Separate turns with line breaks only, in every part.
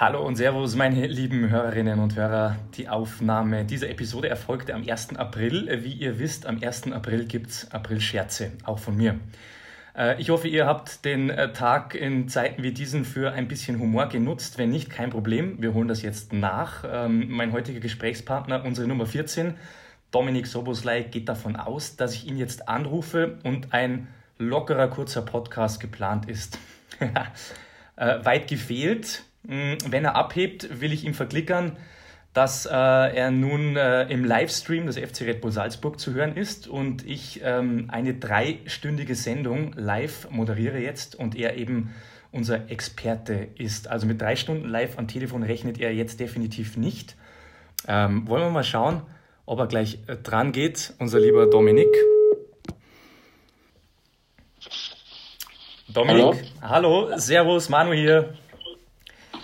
Hallo und Servus, meine lieben Hörerinnen und Hörer. Die Aufnahme dieser Episode erfolgte am 1. April. Wie ihr wisst, am 1. April gibt es April-Scherze, auch von mir. Äh, ich hoffe, ihr habt den äh, Tag in Zeiten wie diesen für ein bisschen Humor genutzt. Wenn nicht, kein Problem. Wir holen das jetzt nach. Ähm, mein heutiger Gesprächspartner, unsere Nummer 14, Dominik Soboslai, geht davon aus, dass ich ihn jetzt anrufe und ein lockerer, kurzer Podcast geplant ist. Äh, weit gefehlt. Mm, wenn er abhebt, will ich ihm verklickern, dass äh, er nun äh, im Livestream des FC Red Bull Salzburg zu hören ist und ich ähm, eine dreistündige Sendung live moderiere jetzt und er eben unser Experte ist. Also mit drei Stunden live am Telefon rechnet er jetzt definitiv nicht. Ähm, wollen wir mal schauen, ob er gleich äh, dran geht, unser lieber Dominik. Dominik, hallo, hallo Servus, Manu hier.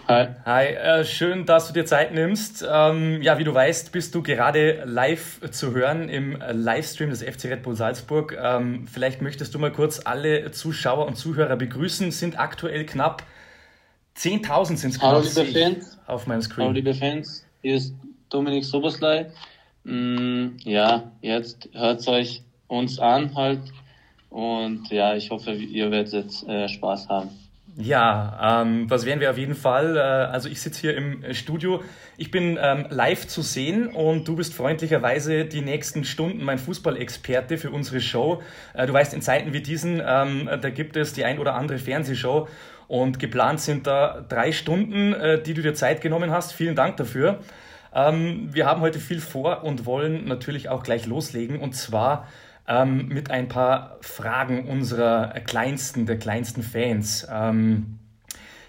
Hi. Hi, äh, schön, dass du dir Zeit nimmst. Ähm, ja, wie du weißt, bist du gerade live zu hören im Livestream des FC Red Bull Salzburg. Ähm, vielleicht möchtest du mal kurz alle Zuschauer und Zuhörer begrüßen. Sind aktuell knapp 10.000 sind es
Hallo liebe Fans. Auf meinem Screen. Hallo liebe Fans, hier ist Dominik Soboslai. Mm, ja, jetzt hört euch uns an halt. Und ja, ich hoffe, ihr werdet äh, Spaß haben.
Ja, ähm, das werden wir auf jeden Fall. Äh, also ich sitze hier im Studio. Ich bin ähm, live zu sehen und du bist freundlicherweise die nächsten Stunden mein Fußballexperte für unsere Show. Äh, du weißt, in Zeiten wie diesen, ähm, da gibt es die ein oder andere Fernsehshow und geplant sind da drei Stunden, äh, die du dir Zeit genommen hast. Vielen Dank dafür. Ähm, wir haben heute viel vor und wollen natürlich auch gleich loslegen und zwar ähm, mit ein paar Fragen unserer kleinsten, der kleinsten Fans. Ähm,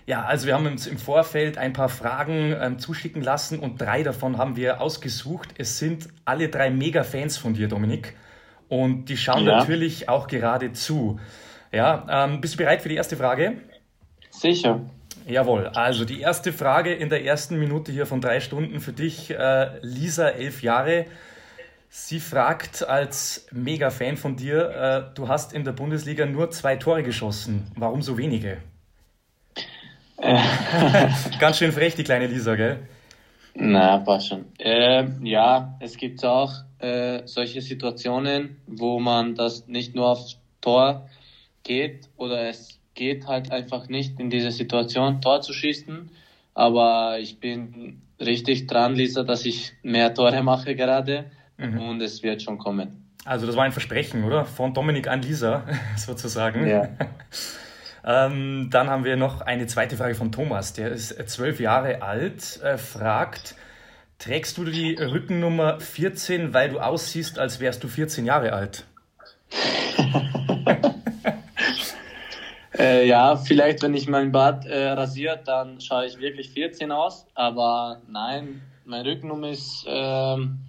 ja, also wir haben uns im Vorfeld ein paar Fragen ähm, zuschicken lassen und drei davon haben wir ausgesucht. Es sind alle drei Mega-Fans von dir, Dominik. Und die schauen ja. natürlich auch gerade zu. Ja, ähm, bist du bereit für die erste Frage?
Sicher.
Jawohl, also die erste Frage in der ersten Minute hier von drei Stunden für dich, äh, Lisa, elf Jahre. Sie fragt als Mega-Fan von dir, äh, du hast in der Bundesliga nur zwei Tore geschossen. Warum so wenige? Äh. Ganz schön frech, die kleine Lisa, gell?
Na, passt schon. Äh, ja, es gibt auch äh, solche Situationen, wo man das nicht nur aufs Tor geht oder es geht halt einfach nicht in dieser Situation, Tor zu schießen. Aber ich bin richtig dran, Lisa, dass ich mehr Tore mache gerade mhm. und es wird schon kommen.
Also das war ein Versprechen, oder? Von Dominik an Lisa, sozusagen. Ja. ähm, dann haben wir noch eine zweite Frage von Thomas. Der ist zwölf Jahre alt, äh, fragt, trägst du die Rückennummer 14, weil du aussiehst, als wärst du 14 Jahre alt?
äh, ja, vielleicht, wenn ich mein Bart äh, rasiert, dann schaue ich wirklich 14 aus. Aber nein, meine Rückennummer ist ähm,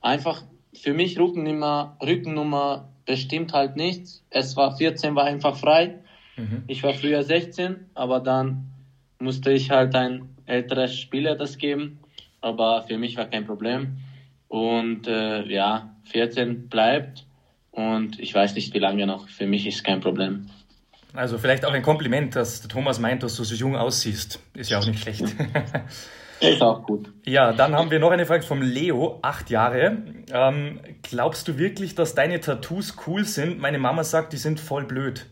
einfach für mich Rückennummer, Rückennummer bestimmt halt nichts. Es war 14, war einfach frei. Mhm. Ich war früher 16, aber dann musste ich halt ein älteres Spieler das geben. Aber für mich war kein Problem. Und äh, ja, 14 bleibt. Und ich weiß nicht, wie lange noch. Für mich ist kein Problem.
Also vielleicht auch ein Kompliment, dass der Thomas meint, dass du so jung aussiehst. Ist ja auch nicht schlecht.
Ist auch gut.
Ja, dann haben wir noch eine Frage vom Leo, acht Jahre. Ähm, glaubst du wirklich, dass deine Tattoos cool sind? Meine Mama sagt, die sind voll blöd.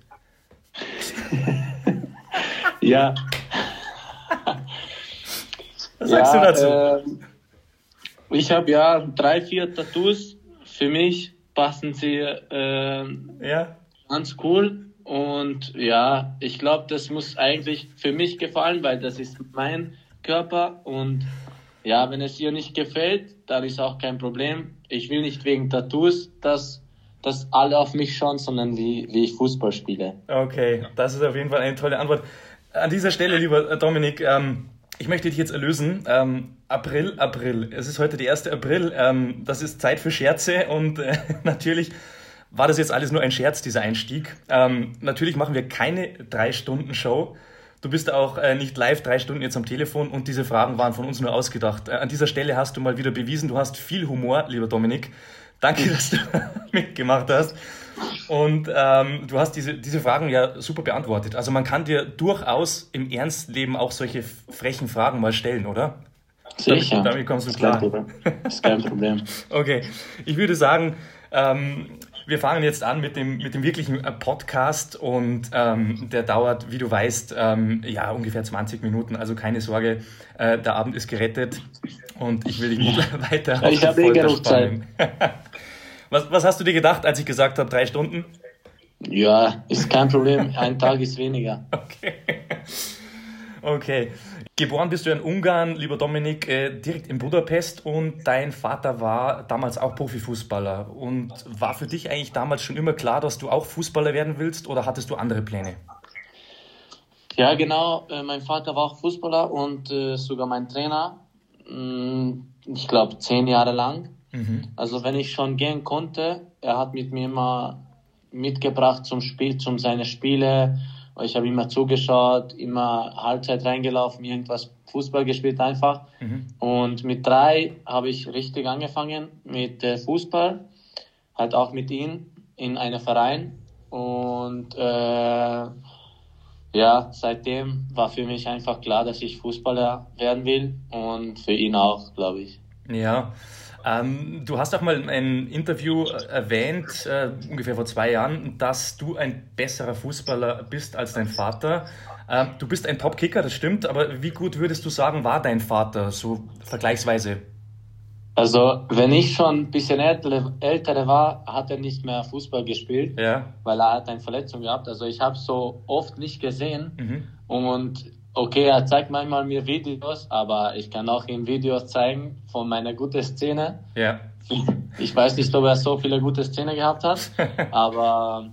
ja.
Was sagst ja, du dazu? Äh,
ich habe ja drei, vier Tattoos. Für mich passen sie äh, ja. ganz cool. Und ja, ich glaube, das muss eigentlich für mich gefallen, weil das ist mein Körper und ja, wenn es ihr nicht gefällt, dann ist auch kein Problem. Ich will nicht wegen Tattoos, dass, dass alle auf mich schauen, sondern wie, wie ich Fußball spiele.
Okay, das ist auf jeden Fall eine tolle Antwort. An dieser Stelle, lieber Dominik, ähm, ich möchte dich jetzt erlösen. Ähm, April, April. Es ist heute der 1. April. Ähm, das ist Zeit für Scherze und äh, natürlich war das jetzt alles nur ein Scherz, dieser Einstieg. Ähm, natürlich machen wir keine drei Stunden Show. Du bist auch äh, nicht live drei Stunden jetzt am Telefon und diese Fragen waren von uns nur ausgedacht. Äh, an dieser Stelle hast du mal wieder bewiesen, du hast viel Humor, lieber Dominik. Danke, dass du mitgemacht hast. Und ähm, du hast diese, diese Fragen ja super beantwortet. Also man kann dir durchaus im Ernstleben auch solche frechen Fragen mal stellen, oder?
Sicher.
Damit, damit kommst du klar.
Das ist kein Problem.
okay, ich würde sagen, ähm, wir fangen jetzt an mit dem, mit dem wirklichen äh, Podcast und ähm, der dauert, wie du weißt, ähm, ja, ungefähr 20 Minuten. Also keine Sorge, äh, der Abend ist gerettet und ich will dich nicht weiter
auf Ich habe eh genug Zeit.
was, was hast du dir gedacht, als ich gesagt habe, drei Stunden?
Ja, ist kein Problem. Ein Tag ist weniger.
Okay. Okay. Geboren bist du in Ungarn, lieber Dominik, äh, direkt in Budapest und dein Vater war damals auch Profifußballer. Und war für dich eigentlich damals schon immer klar, dass du auch Fußballer werden willst oder hattest du andere Pläne?
Ja, genau. Äh, mein Vater war auch Fußballer und äh, sogar mein Trainer. Mm, ich glaube, zehn Jahre lang. Mhm. Also wenn ich schon gehen konnte, er hat mit mir immer mitgebracht zum Spiel, zum seine Spiele ich habe immer zugeschaut, immer Halbzeit reingelaufen, irgendwas Fußball gespielt einfach. Mhm. Und mit drei habe ich richtig angefangen mit äh, Fußball, halt auch mit ihm in einem Verein. Und äh, ja, seitdem war für mich einfach klar, dass ich Fußballer werden will und für ihn auch, glaube ich.
Ja, ähm, du hast auch mal in einem Interview äh, erwähnt, äh, ungefähr vor zwei Jahren, dass du ein besserer Fußballer bist als dein Vater. Ähm, du bist ein Top-Kicker, das stimmt, aber wie gut würdest du sagen, war dein Vater so vergleichsweise?
Also, wenn ich schon ein bisschen ältere, ältere war, hat er nicht mehr Fußball gespielt, ja. weil er hat eine Verletzung gehabt. Also, ich habe so oft nicht gesehen. Mhm. Und Okay, er zeigt manchmal mir Videos, aber ich kann auch ihm Videos zeigen von meiner guten Szene. Ja. Ich weiß nicht, ob er so viele gute Szenen gehabt hat, aber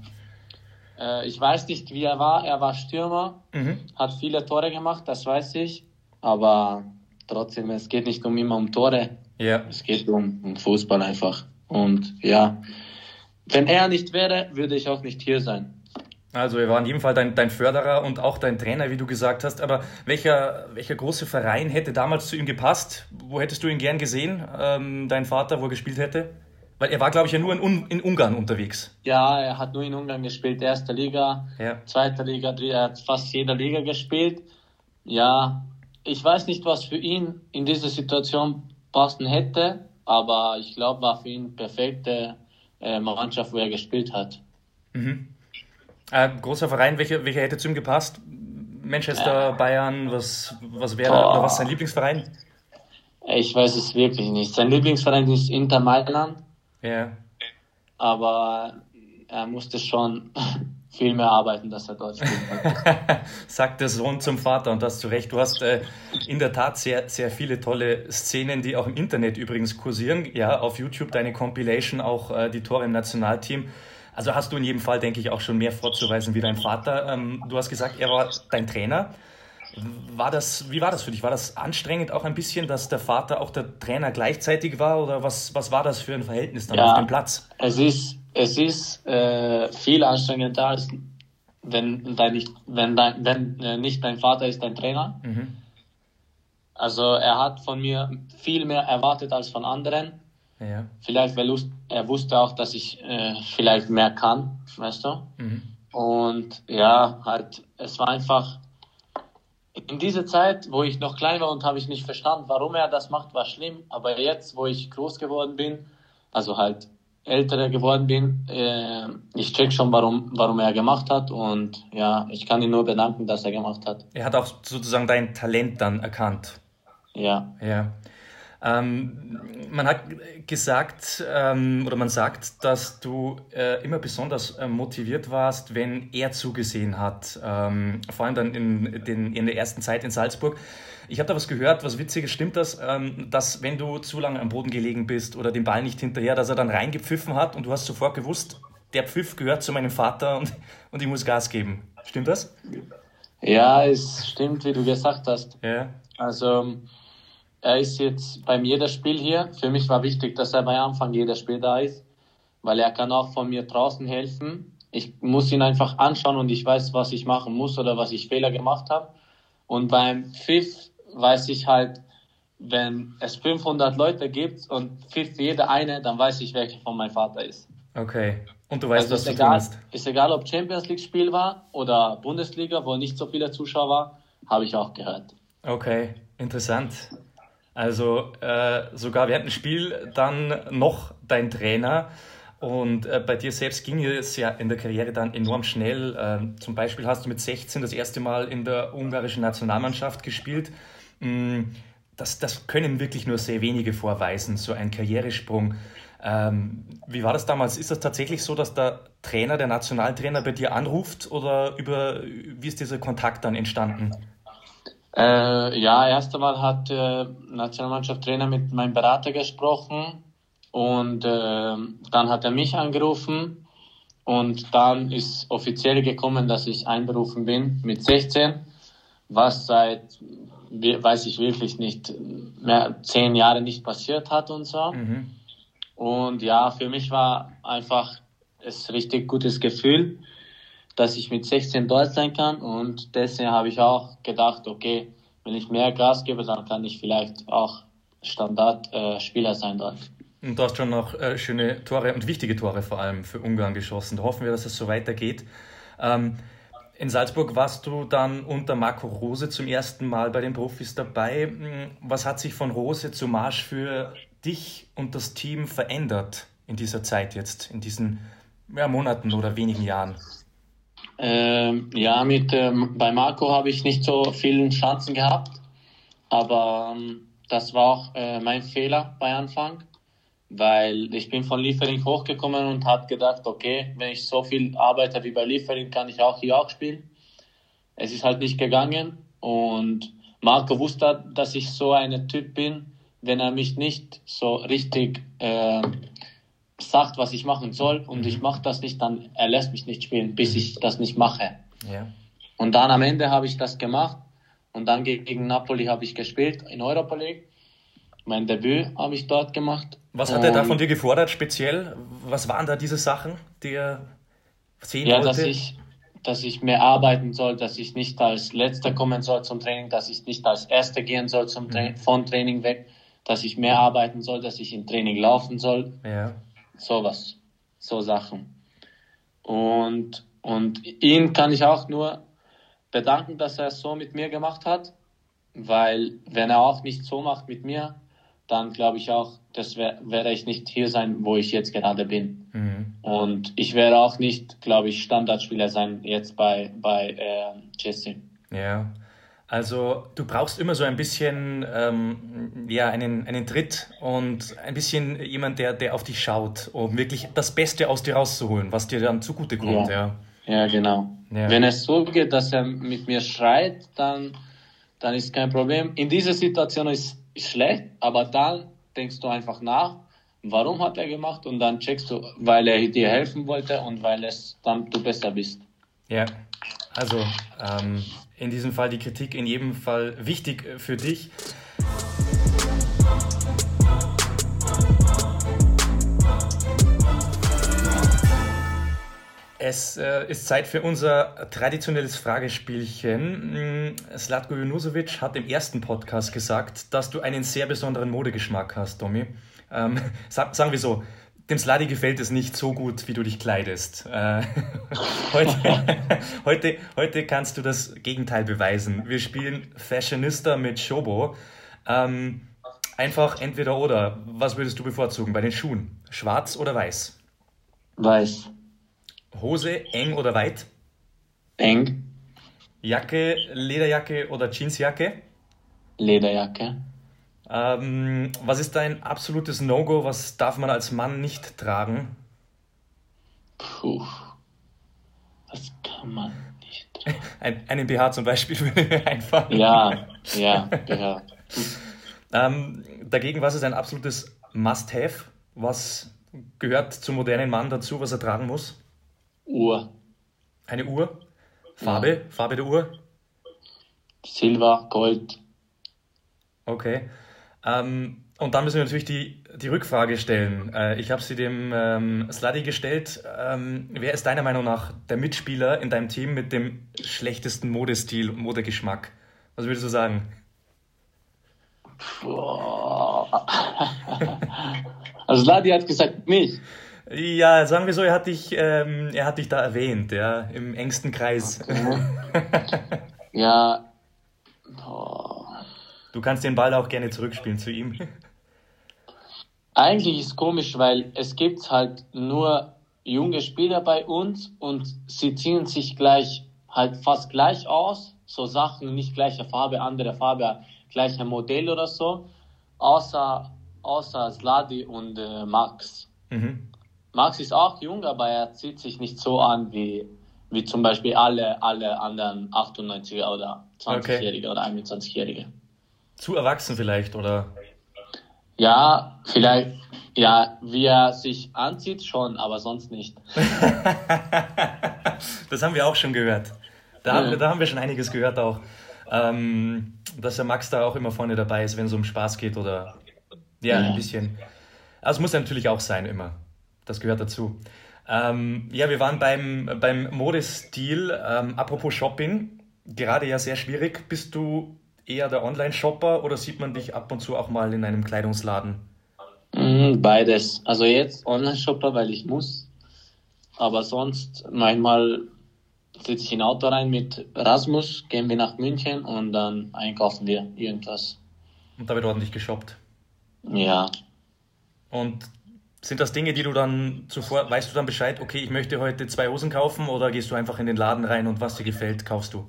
äh, ich weiß nicht, wie er war. Er war Stürmer, mhm. hat viele Tore gemacht, das weiß ich, aber trotzdem, es geht nicht um immer um Tore. Ja. Es geht um, um Fußball einfach. Und ja, wenn er nicht wäre, würde ich auch nicht hier sein.
Also er war in jedem Fall dein, dein Förderer und auch dein Trainer, wie du gesagt hast. Aber welcher, welcher große Verein hätte damals zu ihm gepasst? Wo hättest du ihn gern gesehen, ähm, dein Vater, wo er gespielt hätte? Weil er war, glaube ich, ja nur in, in Ungarn unterwegs.
Ja, er hat nur in Ungarn gespielt, erste Liga, ja. zweite Liga, er hat fast jeder Liga gespielt. Ja, ich weiß nicht, was für ihn in dieser Situation passen hätte, aber ich glaube, war für ihn perfekte äh, Mannschaft, wo er gespielt hat.
Mhm. Äh, großer Verein, welcher, welcher hätte zu ihm gepasst? Manchester, äh, Bayern, was, was wäre oder was ist sein Lieblingsverein?
Ich weiß es wirklich nicht. Sein Lieblingsverein ist Inter Mailand. Ja. Aber er musste schon viel mehr arbeiten, dass er dort spielt.
Sagt der Sohn zum Vater und das zu Recht. Du hast äh, in der Tat sehr, sehr viele tolle Szenen, die auch im Internet übrigens kursieren. Ja, auf YouTube deine Compilation, auch äh, die Tore im Nationalteam. Also hast du in jedem Fall, denke ich, auch schon mehr vorzuweisen wie dein Vater. Ähm, du hast gesagt, er war dein Trainer. War das, wie war das für dich? War das anstrengend auch ein bisschen, dass der Vater auch der Trainer gleichzeitig war? Oder was, was war das für ein Verhältnis dann ja, auf dem Platz?
Es ist, es ist äh, viel anstrengender, als wenn, dein nicht, wenn, dein, wenn äh, nicht dein Vater ist dein Trainer. Mhm. Also er hat von mir viel mehr erwartet als von anderen. Ja. Vielleicht, weil er wusste auch, dass ich äh, vielleicht mehr kann, weißt du? Mhm. Und ja, halt, es war einfach in dieser Zeit, wo ich noch klein war und habe ich nicht verstanden, warum er das macht, war schlimm. Aber jetzt, wo ich groß geworden bin, also halt älter geworden bin, äh, ich check schon, warum, warum er gemacht hat. Und ja, ich kann ihn nur bedanken, dass er gemacht hat.
Er hat auch sozusagen dein Talent dann erkannt.
Ja.
Ja. Ähm, man hat gesagt ähm, oder man sagt, dass du äh, immer besonders äh, motiviert warst, wenn er zugesehen hat. Ähm, vor allem dann in, den, in der ersten Zeit in Salzburg. Ich habe da was gehört, was witziges. Stimmt das, ähm, dass wenn du zu lange am Boden gelegen bist oder den Ball nicht hinterher, dass er dann reingepfiffen hat und du hast sofort gewusst, der Pfiff gehört zu meinem Vater und, und ich muss Gas geben. Stimmt das?
Ja, es stimmt, wie du gesagt hast. Ja. Also er ist jetzt beim jeder Spiel hier. Für mich war wichtig, dass er bei Anfang jeder Spiel da ist, weil er kann auch von mir draußen helfen. Ich muss ihn einfach anschauen und ich weiß, was ich machen muss oder was ich Fehler gemacht habe. Und beim Pfiff weiß ich halt, wenn es 500 Leute gibt und pfiff jeder eine, dann weiß ich, welcher von meinem Vater ist.
Okay. Und du weißt,
Also
was du
egal,
tust.
ist egal, ob Champions League Spiel war oder Bundesliga, wo nicht so viele Zuschauer waren, habe ich auch gehört.
Okay, interessant. Also äh, sogar während dem Spiel dann noch dein Trainer. Und äh, bei dir selbst ging es ja in der Karriere dann enorm schnell. Ähm, zum Beispiel hast du mit 16 das erste Mal in der ungarischen Nationalmannschaft gespielt. Mm, Das, das können wirklich nur sehr wenige vorweisen, so ein Karrieresprung. Ähm, wie war das damals? Ist das tatsächlich so, dass der Trainer, der Nationaltrainer bei dir anruft oder über, wie ist dieser Kontakt dann entstanden?
Äh, ja, erst einmal hat äh, Nationalmannschaftstrainer mit meinem Berater gesprochen und äh, dann hat er mich angerufen und dann ist offiziell gekommen, dass ich einberufen bin mit 16, was seit, we- weiß ich wirklich nicht, mehr zehn Jahre nicht passiert hat und so.
Mhm.
Und ja, für mich war einfach es richtig gutes Gefühl, dass ich mit 16 dort sein kann. Und deswegen habe ich auch gedacht, okay, wenn ich mehr Gas gebe, dann kann ich vielleicht auch Standardspieler äh, sein dort.
Und du hast schon noch äh, schöne Tore und wichtige Tore vor allem für Ungarn geschossen. Da hoffen wir, dass es so weitergeht. Ähm, in Salzburg warst du dann unter Marco Rose zum ersten Mal bei den Profis dabei. Hm, Was hat sich von Rose zu Marsch für dich und das Team verändert in dieser Zeit jetzt, in diesen ja, Monaten oder wenigen Jahren?
Ähm, ja, mit, ähm, bei Marco habe ich nicht so viele Chancen gehabt, aber ähm, das war auch äh, mein Fehler bei Anfang, weil ich bin von Liefering hochgekommen und habe gedacht, okay, wenn ich so viel arbeite wie bei Liefering, kann ich auch hier auch spielen. Es ist halt nicht gegangen und Marco wusste, dass ich so ein Typ bin, wenn er mich nicht so richtig äh, sagt, was ich machen soll und ich mache das nicht, dann er lässt mich nicht spielen, bis ich das nicht mache.
Ja.
Und dann am Ende habe ich das gemacht und dann gegen Napoli habe ich gespielt in Europa League. Mein Debüt habe ich dort gemacht.
Was hat er da von dir gefordert speziell? Was waren da diese Sachen, die er sehen
Ja,
wollte?
dass ich, dass ich mehr arbeiten soll, dass ich nicht als Letzter kommen soll zum Training, dass ich nicht als Erster gehen soll zum Tra
Mhm.
von Training weg, dass ich mehr arbeiten soll, dass ich im Training laufen soll,
ja.
Sowas, so Sachen. Und, und ihn kann ich auch nur bedanken, dass er es so mit mir gemacht hat, weil wenn er auch nicht so macht mit mir, dann glaube ich auch, das wär, wäre ich nicht hier sein, wo ich jetzt gerade bin.
Mhm.
Und ich werde auch nicht, glaube ich, Standardspieler sein jetzt bei, bei äh, Chelsea.
Ja, also du brauchst immer so ein bisschen ähm, ja, einen, einen Tritt und ein bisschen jemand, der, der auf dich schaut, um wirklich das Beste aus dir rauszuholen, was dir dann zugutekommt. Ja.
Ja, genau.
Ja.
Wenn es so geht, dass er mit mir schreit, dann, dann ist kein Problem. In dieser Situation ist, ist schlecht, aber dann denkst du einfach nach, warum hat er gemacht und dann checkst du, weil er dir helfen wollte und weil es dann du besser bist.
Ja, also ähm, in diesem Fall die Kritik in jedem Fall wichtig für dich. Es äh, ist Zeit für unser traditionelles Fragespielchen. Mm, Slatko Junusovic hat im ersten Podcast gesagt, dass du einen sehr besonderen Modegeschmack hast, Domi. Ähm, sa- sagen wir so, dem Sladi gefällt es nicht so gut, wie du dich kleidest. Äh, heute, heute, heute kannst du das Gegenteil beweisen. Wir spielen Fashionista mit Shobo. Ähm, einfach entweder oder. Was würdest du bevorzugen bei den Schuhen? Schwarz oder weiß?
Weiß.
Hose eng oder weit?
Eng.
Jacke, Lederjacke oder Jeansjacke?
Lederjacke.
Ähm, was ist dein absolutes No-Go? Was darf man als Mann nicht tragen?
Puh. Was kann man nicht.
Ein, einen BH zum Beispiel würde mir einfallen.
Ja, ja, ja.
Ähm, dagegen, was ist ein absolutes Must-Have? Was gehört zum modernen Mann dazu, was er tragen muss?
Uhr.
Eine Uhr? Farbe? Farbe der Uhr?
Silber, Gold.
Okay. Ähm, und dann müssen wir natürlich die, die Rückfrage stellen. Äh, ich habe sie dem ähm, Sluddy gestellt. Ähm, wer ist deiner Meinung nach der Mitspieler in deinem Team mit dem schlechtesten Modestil und Modegeschmack? Was würdest du sagen?
Boah. Also Ladi hat gesagt mich.
Ja, sagen wir so, er hat dich, ähm, er hat dich da erwähnt, ja, im engsten Kreis. Okay.
ja.
Boah. Du kannst den Ball auch gerne zurückspielen zu ihm.
Eigentlich ist es komisch, weil es gibt halt nur junge Spieler bei uns und sie ziehen sich gleich halt fast gleich aus. So Sachen, nicht gleiche Farbe, andere Farbe, gleicher Modell oder so. Außer, außer Sladi und äh, Max. Mhm. Max ist auch jung, aber er zieht sich nicht so an wie, wie zum Beispiel alle, alle anderen 98er oder 20-Jährige okay. oder 21-Jährige.
Zu erwachsen vielleicht, oder?
Ja, vielleicht, ja, wie er sich anzieht schon, aber sonst nicht.
das haben wir auch schon gehört. Da, haben, wir, da haben wir schon einiges gehört auch. Ähm, dass der Max da auch immer vorne dabei ist, wenn es um Spaß geht oder ja, ja. ein bisschen. Also muss natürlich auch sein, immer. Das gehört dazu. Ähm, ja, wir waren beim, beim Modestil. Ähm, apropos Shopping, gerade ja sehr schwierig. Bist du eher der Online-Shopper oder sieht man dich ab und zu auch mal in einem Kleidungsladen?
Mhm, beides. Also jetzt Online-Shopper, weil ich muss. Aber sonst manchmal sitze ich in ein Auto rein mit Rasmus, gehen wir nach München und dann einkaufen wir irgendwas.
Und da wird ordentlich geshoppt.
Ja.
Und sind das Dinge, die du dann zuvor, weißt du dann Bescheid, okay, ich möchte heute zwei Hosen kaufen oder gehst du einfach in den Laden rein und was dir gefällt, kaufst du?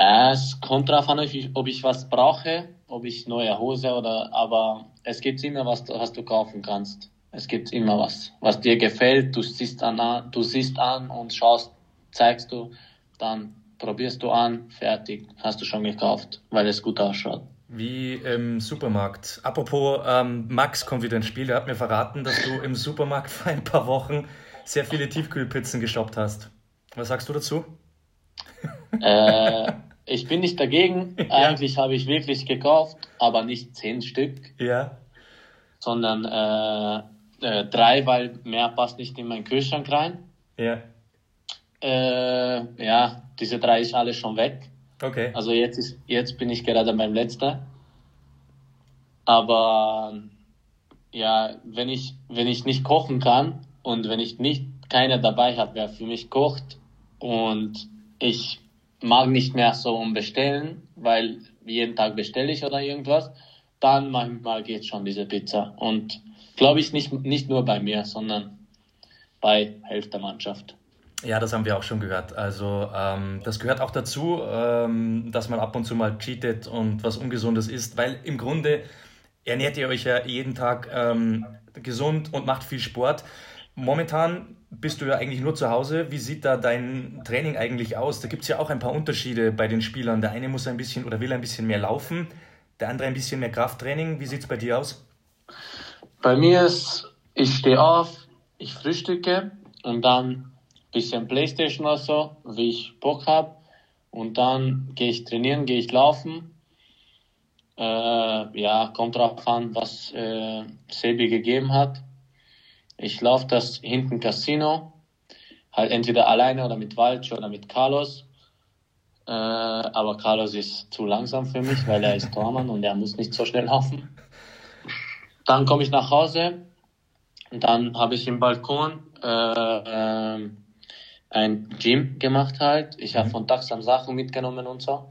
Es kommt darauf an, ob ich, ob ich was brauche, ob ich neue Hose oder, aber es gibt immer was, was du kaufen kannst. Es gibt immer was, was dir gefällt, du siehst an, du siehst an und schaust, zeigst du, dann probierst du an, fertig, hast du schon gekauft, weil es gut ausschaut.
Wie im Supermarkt. Apropos, ähm, Max kommt wieder ins Spiel. Er hat mir verraten, dass du im Supermarkt vor ein paar Wochen sehr viele Tiefkühlpizzen geshoppt hast. Was sagst du dazu?
Äh, ich bin nicht dagegen. Ja. Eigentlich habe ich wirklich gekauft, aber nicht zehn Stück.
Ja.
Sondern äh, äh, drei, weil mehr passt nicht in meinen Kühlschrank rein.
Ja.
Äh, ja, diese drei ist alles schon weg.
Okay.
Also jetzt, ist, jetzt bin ich gerade beim letzten. Aber ja, wenn ich, wenn ich nicht kochen kann und wenn ich nicht keiner dabei habe, wer für mich kocht und ich mag nicht mehr so um bestellen, weil jeden Tag bestelle ich oder irgendwas, dann manchmal geht schon diese Pizza. Und glaube ich nicht, nicht nur bei mir, sondern bei Hälfte der Mannschaft.
Ja, das haben wir auch schon gehört. Also ähm, das gehört auch dazu, ähm, dass man ab und zu mal cheatet und was Ungesundes isst, weil im Grunde ernährt ihr euch ja jeden Tag ähm, gesund und macht viel Sport. Momentan bist du ja eigentlich nur zu Hause. Wie sieht da dein Training eigentlich aus? Da gibt es ja auch ein paar Unterschiede bei den Spielern. Der eine muss ein bisschen oder will ein bisschen mehr laufen, der andere ein bisschen mehr Krafttraining. Wie sieht es bei dir aus?
Bei mir ist, ich stehe auf, ich frühstücke und dann bisschen Playstation oder so, wie ich Bock habe. Und dann gehe ich trainieren, gehe ich laufen. Äh, ja, kommt drauf an, was äh, Sebi gegeben hat. Ich laufe das hinten Casino, halt entweder alleine oder mit Walch oder mit Carlos. Äh, aber Carlos ist zu langsam für mich, weil er ist Tormann und er muss nicht so schnell laufen. Dann komme ich nach Hause und dann habe ich im Balkon äh, äh, ein Gym gemacht halt. Ich habe mhm. von Taxam Sachen mitgenommen und so.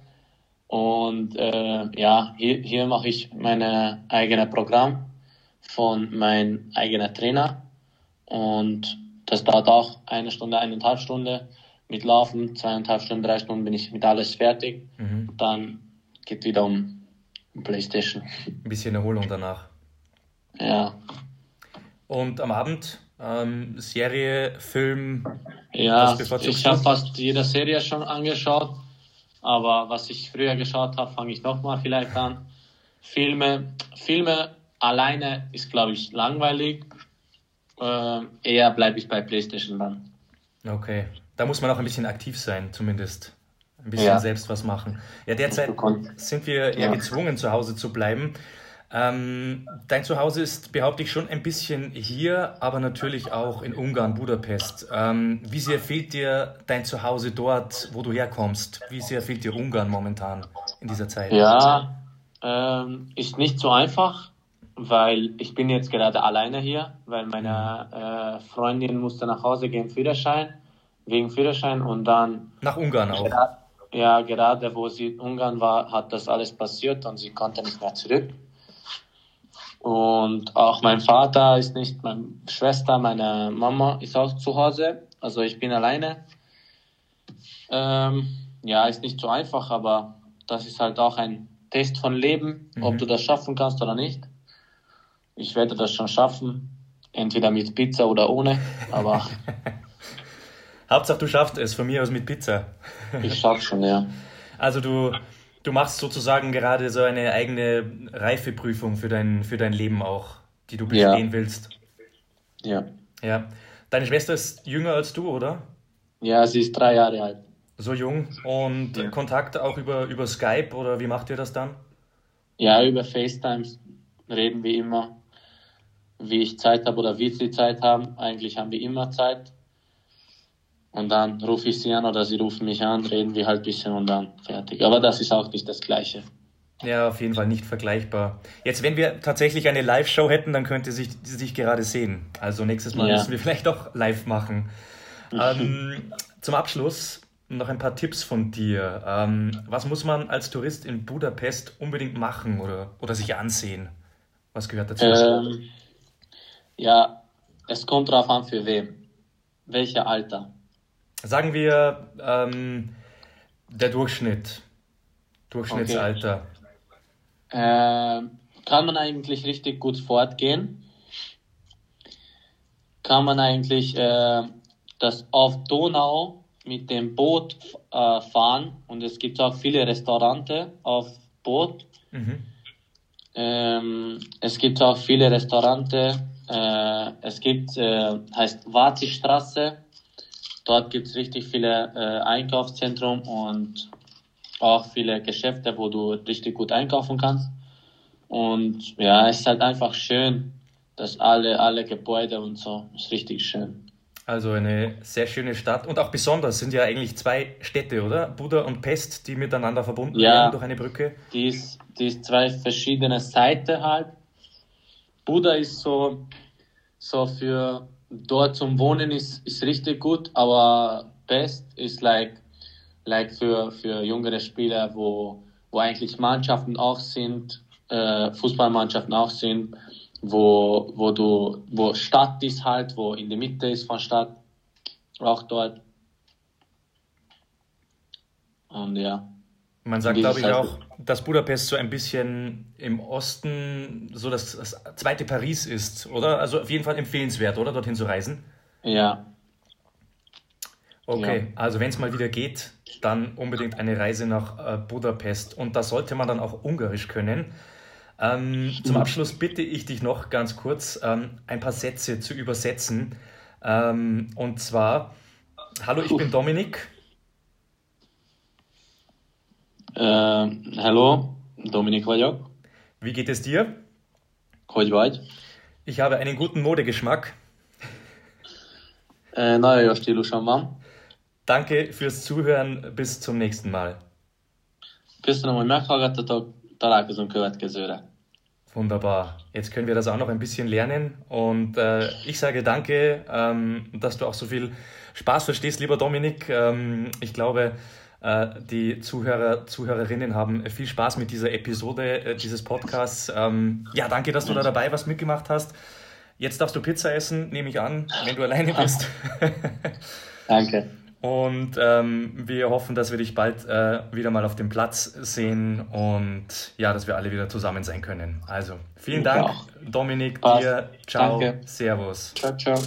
Und äh, ja, hier, hier mache ich mein eigenes Programm von meinem eigenen Trainer. Und das dauert auch eine Stunde, eineinhalb Stunden. Mit Laufen, zweieinhalb Stunden, drei Stunden bin ich mit alles fertig. Mhm. Dann geht wieder um Playstation.
Ein bisschen Erholung danach.
Ja.
Und am Abend ähm, Serie, Film?
Ja, ich habe fast jede Serie schon angeschaut, aber was ich früher geschaut habe, fange ich nochmal vielleicht an. Filme, Filme alleine ist, glaube ich, langweilig. Äh, eher bleibe ich bei PlayStation dann.
Okay, da muss man auch ein bisschen aktiv sein, zumindest. Ein bisschen ja. selbst was machen. Ja, derzeit sind wir eher ja. gezwungen, zu Hause zu bleiben. Ähm, dein Zuhause ist, behaupte ich, schon ein bisschen hier, aber natürlich auch in Ungarn, Budapest. Ähm, wie sehr fehlt dir dein Zuhause dort, wo du herkommst? Wie sehr fehlt dir Ungarn momentan in dieser Zeit?
Ja, ähm, ist nicht so einfach, weil ich bin jetzt gerade alleine hier, weil meine äh, Freundin musste nach Hause gehen, Führerschein, wegen Führerschein und dann...
Nach Ungarn auch?
Gerade, ja, gerade wo sie in Ungarn war, hat das alles passiert und sie konnte nicht mehr zurück. Und auch mein Vater ist nicht, meine Schwester, meine Mama ist auch zu Hause. Also ich bin alleine. Ähm, ja, ist nicht so einfach, aber das ist halt auch ein Test von Leben, mhm. ob du das schaffen kannst oder nicht. Ich werde das schon schaffen, entweder mit Pizza oder ohne, aber.
Hauptsache du schaffst es, von mir aus mit Pizza.
ich schaff schon, ja.
Also du, du machst sozusagen gerade so eine eigene Reifeprüfung für dein, für dein Leben auch, die du bestehen ja. willst.
Ja.
Ja. Deine Schwester ist jünger als du, oder?
Ja, sie ist drei Jahre alt.
So jung. Und ja. Kontakt auch über, über Skype oder wie macht ihr das dann?
Ja, über FaceTime reden wir immer, wie ich Zeit habe oder wie sie Zeit haben. Eigentlich haben wir immer Zeit. Und dann rufe ich sie an oder sie rufen mich an, reden wir halt ein bisschen und dann fertig. Aber das ist auch nicht das Gleiche.
Ja, auf jeden Fall nicht vergleichbar. Jetzt, wenn wir tatsächlich eine Live-Show hätten, dann könnte sich, sie sich gerade sehen. Also nächstes Mal ja. müssen wir vielleicht auch live machen. ähm, zum Abschluss noch ein paar Tipps von dir. Ähm, was muss man als Tourist in Budapest unbedingt machen oder, oder sich ansehen? Was gehört dazu?
Ähm, ja, es kommt darauf an, für wen. Welcher Alter.
Sagen wir ähm, der Durchschnitt. Durchschnittsalter.
Okay. Äh, kann man eigentlich richtig gut fortgehen? Kann man eigentlich äh, das auf Donau mit dem Boot äh, fahren und es gibt auch viele Restaurante auf Boot. Mhm. Ähm, es gibt auch viele Restaurante. Äh, es gibt, äh, heißt Vatistraße. Dort gibt es richtig viele äh, Einkaufszentren und auch viele Geschäfte, wo du richtig gut einkaufen kannst. Und ja, es ist halt einfach schön, dass alle, alle Gebäude und so, ist richtig schön.
Also eine sehr schöne Stadt und auch besonders sind ja eigentlich zwei Städte, oder? Buda und Pest, die miteinander verbunden ja, werden durch eine Brücke.
Die ist, die ist zwei verschiedene Seiten halt. Buda ist so, so für dort zum Wohnen ist, ist richtig gut, aber Pest ist like, like für, für jüngere Spieler, wo, wo eigentlich Mannschaften auch sind, äh, Fußballmannschaften auch sind wo, wo du, wo Stadt ist halt, wo in der Mitte ist von Stadt, auch dort. Und ja.
Man sagt, glaube ich, auch, dass Budapest so ein bisschen im Osten so das, das, zweite Paris ist, oder? Also auf jeden Fall empfehlenswert, oder? Dorthin zu reisen?
Ja.
Okay, ja. also wenn es mal wieder geht, dann unbedingt eine Reise nach äh, Budapest. Und da sollte man dann auch Ungarisch können. Ähm, zum mhm. Abschluss bitte ich dich noch ganz kurz ähm, ein paar Sätze zu übersetzen. Ähm, und zwar, hallo, ich bin Dominik.
Äh, hallo, Dominik vagyok.
Wie geht es dir?
Hogy vagy?
Ich habe einen guten Modegeschmack.
Äh, nagyon jó stílusom van.
Danke fürs Zuhören, bis zum nächsten Mal.
Köszönöm, hogy meghallgattatok találkozunk következőre.
Wunderbar. Jetzt können wir das auch noch ein bisschen lernen. Und äh, ich sage danke, ähm, dass du auch so viel Spaß verstehst, lieber Dominik. Ähm, ich glaube, die Zuhörer, Zuhörerinnen haben viel Spaß mit dieser Episode äh, dieses Podcasts. Ähm, ja, danke, dass du da dabei was mitgemacht hast. Jetzt darfst du Pizza essen, nehme ich an, wenn du alleine bist.
danke.
Und ähm, wir hoffen, dass wir dich bald äh, wieder mal auf dem Platz sehen und ja, dass wir alle wieder zusammen sein können. Also vielen Dank, Dominik, Passt. dir. Ciao,
Danke.
Servus.
Ciao, ciao.